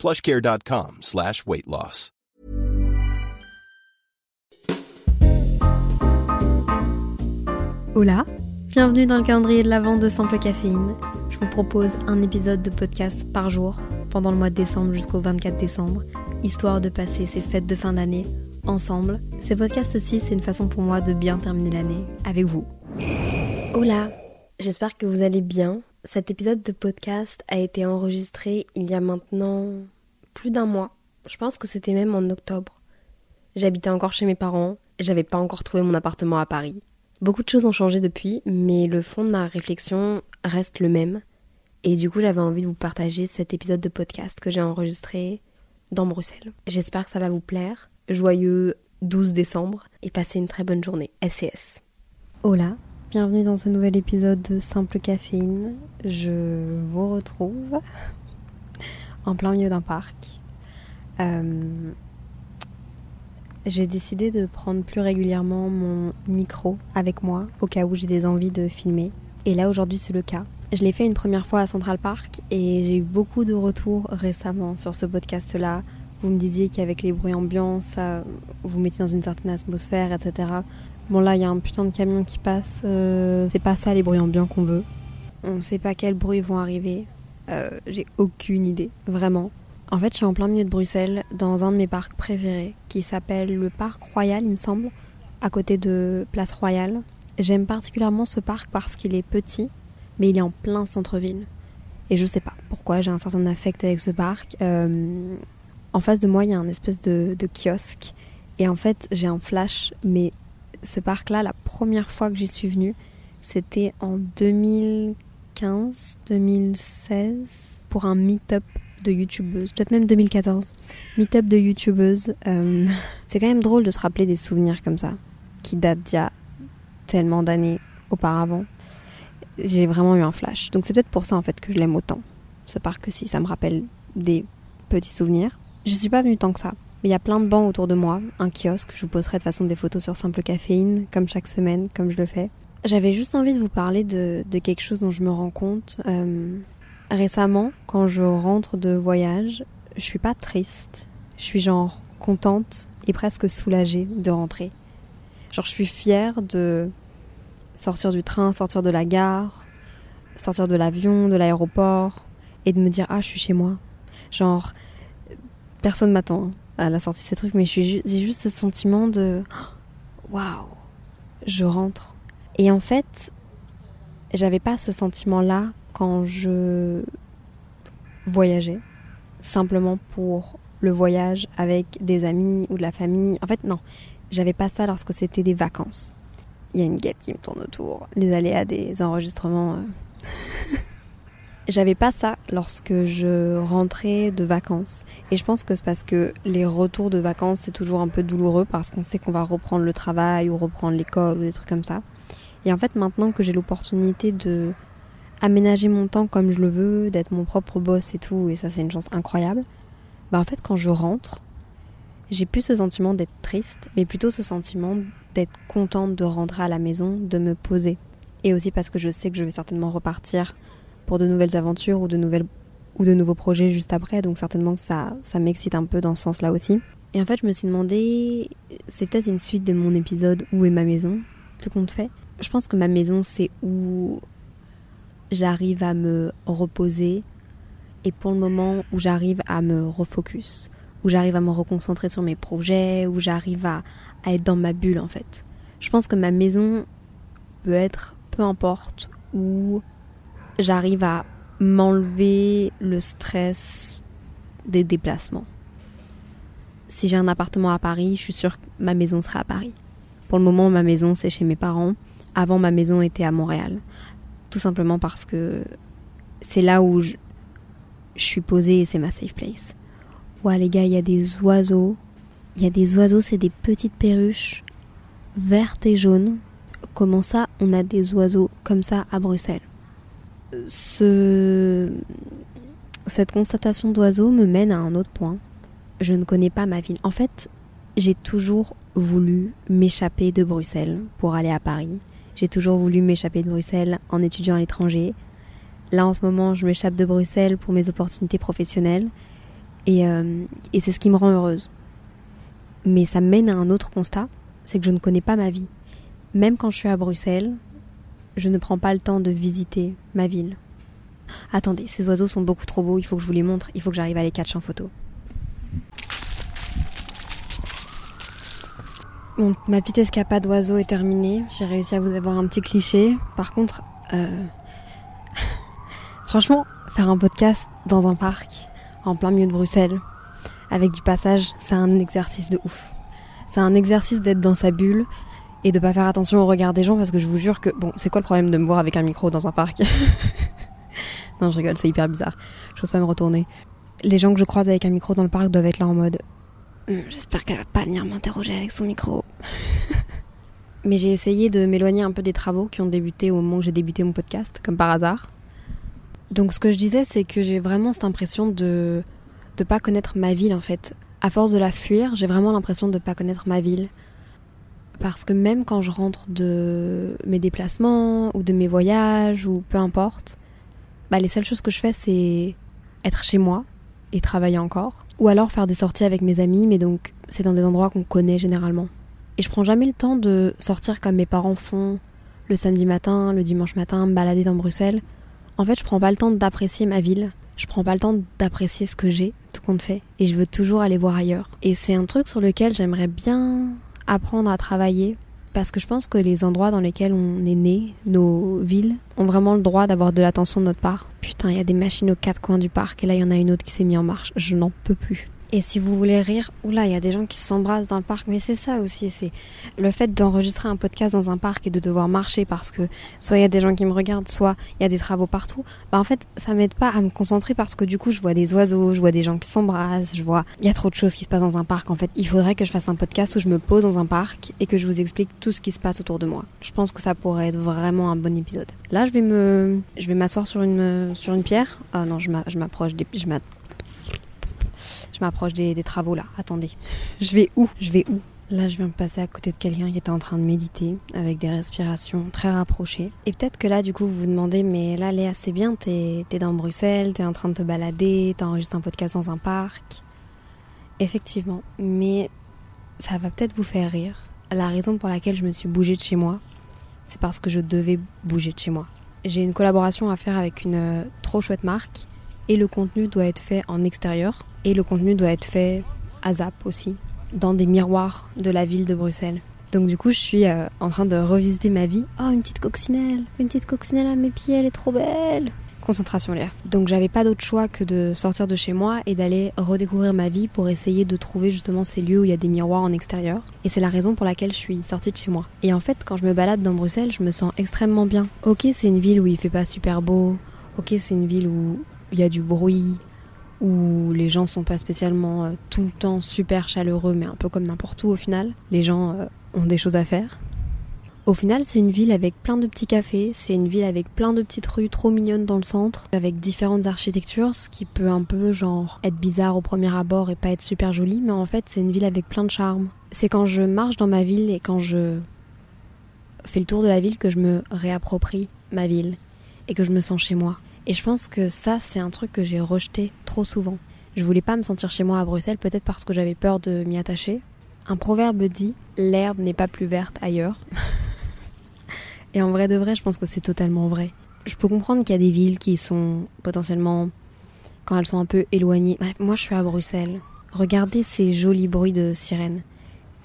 plushcare.com slash weight loss. Hola, bienvenue dans le calendrier de la vente de Simple Caféine. Je vous propose un épisode de podcast par jour pendant le mois de décembre jusqu'au 24 décembre, histoire de passer ces fêtes de fin d'année ensemble. Ces podcasts aussi, c'est une façon pour moi de bien terminer l'année avec vous. Hola, j'espère que vous allez bien. Cet épisode de podcast a été enregistré il y a maintenant plus d'un mois. Je pense que c'était même en octobre. J'habitais encore chez mes parents, j'avais pas encore trouvé mon appartement à Paris. Beaucoup de choses ont changé depuis, mais le fond de ma réflexion reste le même. Et du coup, j'avais envie de vous partager cet épisode de podcast que j'ai enregistré dans Bruxelles. J'espère que ça va vous plaire. Joyeux 12 décembre et passez une très bonne journée. SCS. Hola, bienvenue dans ce nouvel épisode de Simple Caféine. Je vous retrouve en plein milieu d'un parc. Euh, j'ai décidé de prendre plus régulièrement mon micro avec moi au cas où j'ai des envies de filmer. Et là aujourd'hui c'est le cas. Je l'ai fait une première fois à Central Park et j'ai eu beaucoup de retours récemment sur ce podcast-là. Vous me disiez qu'avec les bruits ambiants, ça vous mettiez dans une certaine atmosphère, etc. Bon là, il y a un putain de camion qui passe. Euh, c'est pas ça les bruits ambiants qu'on veut. On ne sait pas quels bruits vont arriver. Euh, j'ai aucune idée, vraiment. En fait, je suis en plein milieu de Bruxelles, dans un de mes parcs préférés, qui s'appelle le Parc Royal, il me semble, à côté de Place Royale. J'aime particulièrement ce parc parce qu'il est petit, mais il est en plein centre-ville. Et je sais pas pourquoi, j'ai un certain affect avec ce parc. Euh, en face de moi, il y a un espèce de, kiosque. Et en fait, j'ai un flash, mais ce parc-là, la première fois que j'y suis venue, c'était en 2015, 2016, pour un meet-up de youtubeuse, peut-être même 2014. Meet-up de youtubeuse. Euh, c'est quand même drôle de se rappeler des souvenirs comme ça, qui datent d'il y a tellement d'années auparavant. J'ai vraiment eu un flash. Donc c'est peut-être pour ça en fait que je l'aime autant. Ce parc aussi, ça me rappelle des petits souvenirs. Je suis pas venue tant que ça. Mais il y a plein de bancs autour de moi, un kiosque, je vous posterai de façon des photos sur Simple Caféine, comme chaque semaine, comme je le fais. J'avais juste envie de vous parler de, de, quelque chose dont je me rends compte. Euh, récemment, quand je rentre de voyage, je suis pas triste. Je suis genre contente et presque soulagée de rentrer. Genre je suis fière de sortir du train, sortir de la gare, sortir de l'avion, de l'aéroport et de me dire ah je suis chez moi. Genre personne m'attend à la sortie de ces trucs mais j'ai juste ce sentiment de waouh, je rentre. Et en fait, j'avais pas ce sentiment là quand je voyageais, simplement pour le voyage avec des amis ou de la famille. En fait, non, j'avais pas ça lorsque c'était des vacances. Il y a une guêpe qui me tourne autour, les aléas des enregistrements. Euh. j'avais pas ça lorsque je rentrais de vacances. Et je pense que c'est parce que les retours de vacances, c'est toujours un peu douloureux parce qu'on sait qu'on va reprendre le travail ou reprendre l'école ou des trucs comme ça. Et en fait, maintenant que j'ai l'opportunité de aménager mon temps comme je le veux, d'être mon propre boss et tout, et ça c'est une chance incroyable, bah en fait quand je rentre, j'ai plus ce sentiment d'être triste, mais plutôt ce sentiment d'être contente de rentrer à la maison, de me poser. Et aussi parce que je sais que je vais certainement repartir pour de nouvelles aventures ou de nouvelles ou de nouveaux projets juste après, donc certainement que ça, ça m'excite un peu dans ce sens-là aussi. Et en fait, je me suis demandé, c'est peut-être une suite de mon épisode Où est ma maison, tout compte fait. Je pense que ma maison, c'est où j'arrive à me reposer et pour le moment où j'arrive à me refocus, où j'arrive à me reconcentrer sur mes projets, où j'arrive à, être dans ma bulle en fait. Je pense que ma maison peut être peu importe où j'arrive à m'enlever le stress des déplacements. Si j'ai un appartement à Paris, je suis sûre que ma maison sera à Paris. Pour le moment, ma maison c'est chez mes parents. Avant, ma maison était à Montréal tout simplement parce que c'est là où je, suis posée et c'est ma safe place. Ouais les gars, il y a des oiseaux Il y a des oiseaux, c'est des petites perruches vertes et jaunes. Comment ça, on a des oiseaux comme ça à Bruxelles? Ce... Cette constatation d'oiseaux me mène à un autre point. Je ne connais pas ma ville. En fait, j'ai toujours voulu m'échapper de Bruxelles pour aller à Paris. J'ai toujours voulu m'échapper de Bruxelles en étudiant à l'étranger. Là, en ce moment, je m'échappe de Bruxelles pour mes opportunités professionnelles. Et, euh, et c'est ce qui me rend heureuse. Mais ça mène à un autre constat, c'est que je ne connais pas ma vie. Même quand je suis à Bruxelles, je ne prends pas le temps de visiter ma ville. Attendez, ces oiseaux sont beaucoup trop beaux, il faut que je vous les montre, il faut que j'arrive à les catch en photo. Bon, ma petite escapade d'oiseaux est terminée. J'ai réussi à vous avoir un petit cliché. Par contre, euh... franchement, faire un podcast dans un parc, en plein milieu de Bruxelles, avec du passage, c'est un exercice de ouf. C'est un exercice d'être dans sa bulle et de pas faire attention au regard des gens parce que je vous jure que bon, c'est quoi le problème de me voir avec un micro dans un parc Non, je rigole, c'est hyper bizarre. Je n'ose pas me retourner. Les gens que je croise avec un micro dans le parc doivent être là en mode Hum, j'espère qu'elle va pas venir m'interroger avec son micro. Mais j'ai essayé de m'éloigner un peu des travaux qui ont débuté au moment où j'ai débuté mon podcast, comme par hasard. Donc ce que je disais, c'est que j'ai vraiment cette impression de de pas connaître ma ville en fait. À force de la fuir, j'ai vraiment l'impression de pas connaître ma ville. Parce que même quand je rentre de mes déplacements ou de mes voyages ou peu importe, bah les seules choses que je fais c'est être chez moi et travailler encore. Ou alors faire des sorties avec mes amis, mais donc c'est dans des endroits qu'on connaît généralement. Et je prends jamais le temps de sortir comme mes parents font le samedi matin, le dimanche matin, me balader dans Bruxelles. En fait, je prends pas le temps d'apprécier ma ville. Je prends pas le temps d'apprécier ce que j'ai, tout compte fait. Et je veux toujours aller voir ailleurs. Et c'est un truc sur lequel j'aimerais bien apprendre à travailler. Parce que je pense que les endroits dans lesquels on est né, nos villes, ont vraiment le droit d'avoir de l'attention de notre part. Putain, il y a des machines aux quatre coins du parc et là il y en a une autre qui s'est mise en marche. Je n'en peux plus. Et si vous voulez rire, oula, il y a des gens qui s'embrassent dans le parc, mais c'est ça aussi, c'est le fait d'enregistrer un podcast dans un parc et de devoir marcher parce que soit il y a des gens qui me regardent, soit il y a des travaux partout. Bah en fait, ça m'aide pas à me concentrer parce que du coup, je vois des oiseaux, je vois des gens qui s'embrassent, je vois, il y a trop de choses qui se passent dans un parc. En fait, il faudrait que je fasse un podcast où je me pose dans un parc et que je vous explique tout ce qui se passe autour de moi. Je pense que ça pourrait être vraiment un bon épisode. Là, je vais me, je vais m'asseoir sur une, pierre. Ah non, je m'approche des, je je m'approche des, travaux là. Attendez. Je vais où? Je vais où? Là, je viens de passer à côté de quelqu'un qui était en train de méditer avec des respirations très rapprochées. Et peut-être que là, du coup, vous vous demandez, mais là, Léa, c'est bien, t'es es dans Bruxelles, t'es en train de te balader, t'enregistres un podcast dans un parc. Effectivement, mais ça va peut-être vous faire rire. La raison pour laquelle je me suis bougée de chez moi, c'est parce que je devais bouger de chez moi. J'ai une collaboration à faire avec une euh, trop chouette marque et le contenu doit être fait en extérieur et le contenu doit être fait à Zap aussi, dans des miroirs de la ville de Bruxelles. Donc du coup, je suis euh, en train de revisiter ma vie. Oh, une petite coccinelle, une petite coccinelle à mes pieds, elle est trop belle. Concentration l'air. Donc j'avais pas d'autre choix que de sortir de chez moi et d'aller redécouvrir ma vie pour essayer de trouver justement ces lieux où il y a des miroirs en extérieur. Et c'est la raison pour laquelle je suis sortie de chez moi. Et en fait, quand je me balade dans Bruxelles, je me sens extrêmement bien. Ok, c'est une ville où il fait pas super beau. Ok, c'est une ville où il y a du bruit, où les gens sont pas spécialement euh, tout le temps super chaleureux, mais un peu comme n'importe où au final. Les gens euh, ont des choses à faire. Au final, c'est une ville avec plein de petits cafés, c'est une ville avec plein de petites rues trop mignonnes dans le centre, avec différentes architectures, ce qui peut un peu genre être bizarre au premier abord et pas être super joli, mais en fait, c'est une ville avec plein de charme. C'est quand je marche dans ma ville et quand je fais le tour de la ville que je me réapproprie ma ville et que je me sens chez moi. Et je pense que ça, c'est un truc que j'ai rejeté trop souvent. Je voulais pas me sentir chez moi à Bruxelles, peut-être parce que j'avais peur de m'y attacher. Un proverbe dit l'herbe n'est pas plus verte ailleurs. Et en vrai de vrai, je pense que c'est totalement vrai. Je peux comprendre qu'il y a des villes qui sont potentiellement, quand elles sont un peu éloignées. Bref, moi je suis à Bruxelles. Regardez ces jolis bruits de sirènes.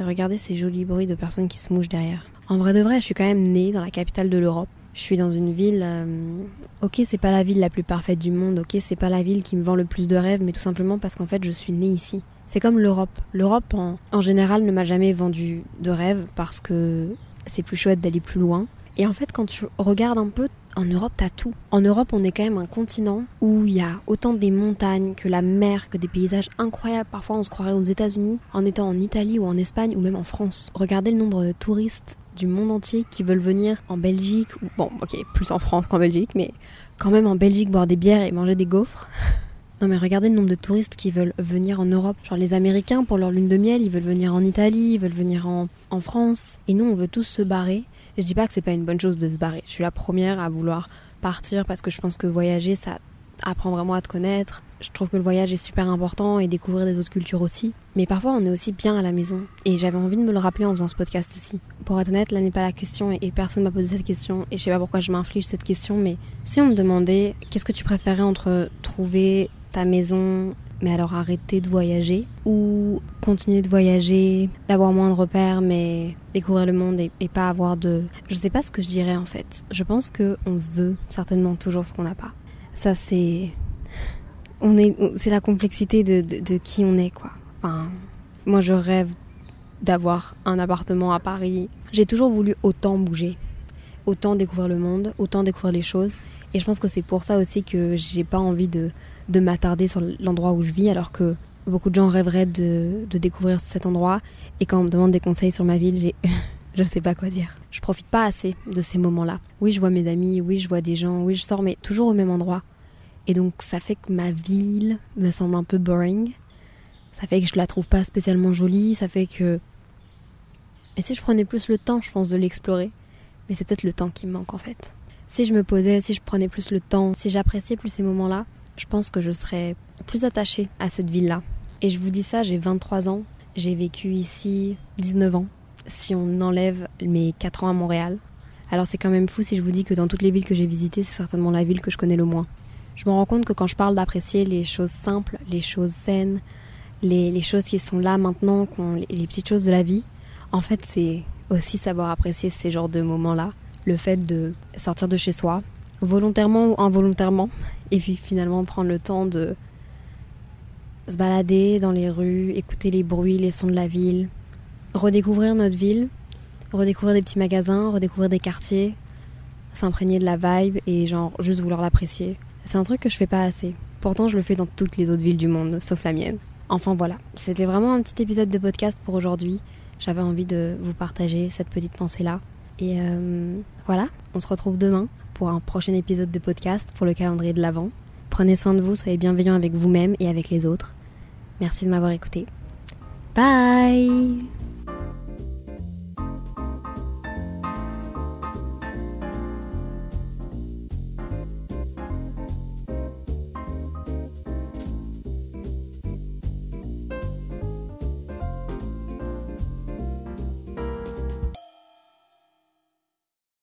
Et regardez ces jolis bruits de personnes qui se mouchent derrière. En vrai de vrai, je suis quand même née dans la capitale de l'Europe. Je suis dans une ville. Euh, ok, c'est pas la ville la plus parfaite du monde. Ok, c'est pas la ville qui me vend le plus de rêves, mais tout simplement parce qu'en fait, je suis née ici. C'est comme l'Europe. L'Europe, en, en général, ne m'a jamais vendu de rêves parce que c'est plus chouette d'aller plus loin. Et en fait, quand tu regardes un peu en Europe, t'as tout. En Europe, on est quand même un continent où il y a autant des montagnes que la mer, que des paysages incroyables. Parfois, on se croirait aux États-Unis en étant en Italie ou en Espagne ou même en France. Regardez le nombre de touristes du monde entier qui veulent venir en Belgique, ou bon, ok, plus en France qu'en Belgique, mais quand même en Belgique boire des bières et manger des gaufres. Non mais regardez le nombre de touristes qui veulent venir en Europe. Genre les Américains pour leur lune de miel, ils veulent venir en Italie, ils veulent venir en, en France. Et nous on veut tous se barrer. Et je dis pas que c'est pas une bonne chose de se barrer. Je suis la première à vouloir partir parce que je pense que voyager ça apprend vraiment à te connaître. Je trouve que le voyage est super important et découvrir des autres cultures aussi. Mais parfois, on est aussi bien à la maison. Et j'avais envie de me le rappeler en faisant ce podcast aussi. Pour être honnête, là n'est pas la question et, personne m'a posé cette question. Et je sais pas pourquoi je m'inflige cette question, mais si on me demandait qu'est-ce que tu préférais entre trouver ta maison, mais alors arrêter de voyager, ou continuer de voyager, d'avoir moins de repères, mais découvrir le monde et, pas avoir de... Je sais pas ce que je dirais en fait. Je pense que on veut certainement toujours ce qu'on n'a pas. Ça c'est... On est... C'est la complexité de, qui on est quoi. Enfin, moi je rêve d'avoir un appartement à Paris. J'ai toujours voulu autant bouger, autant découvrir le monde, autant découvrir les choses. Et je pense que c'est pour ça aussi que j'ai pas envie de, de m'attarder sur l'endroit où je vis, alors que beaucoup de gens rêveraient de, de, découvrir cet endroit. Et quand on me demande des conseils sur ma ville, j'ai. je sais pas quoi dire. Je profite pas assez de ces moments-là. Oui, je vois mes amis, oui, je vois des gens, oui, je sors, mais toujours au même endroit. Et donc, ça fait que ma ville me semble un peu boring. Ça fait que je la trouve pas spécialement jolie. Ça fait que. Et si je prenais plus le temps, je pense, de l'explorer. Mais c'est peut-être le temps qui me manque en fait. Si je me posais, si je prenais plus le temps, si j'appréciais plus ces moments-là, je pense que je serais plus attachée à cette ville-là. Et je vous dis ça, j'ai 23 ans, j'ai vécu ici 19 ans, si on enlève mes 4 ans à Montréal. Alors c'est quand même fou si je vous dis que dans toutes les villes que j'ai visitées, c'est certainement la ville que je connais le moins. Je me rends compte que quand je parle d'apprécier les choses simples, les choses saines, les, choses qui sont là maintenant, les petites choses de la vie, en fait c'est aussi savoir apprécier ces genres de moments-là. Le fait de sortir de chez soi, volontairement ou involontairement, et puis finalement prendre le temps de se balader dans les rues, écouter les bruits, les sons de la ville, redécouvrir notre ville, redécouvrir des petits magasins, redécouvrir des quartiers, s'imprégner de la vibe et genre juste vouloir l'apprécier. C'est un truc que je fais pas assez. Pourtant, je le fais dans toutes les autres villes du monde, sauf la mienne. Enfin voilà, c'était vraiment un petit épisode de podcast pour aujourd'hui. J'avais envie de vous partager cette petite pensée-là. Et euh, voilà, on se retrouve demain pour un prochain épisode de podcast pour le calendrier de l'Avent. Prenez soin de vous, soyez bienveillants avec vous-même et avec les autres. Merci de m'avoir écouté. Bye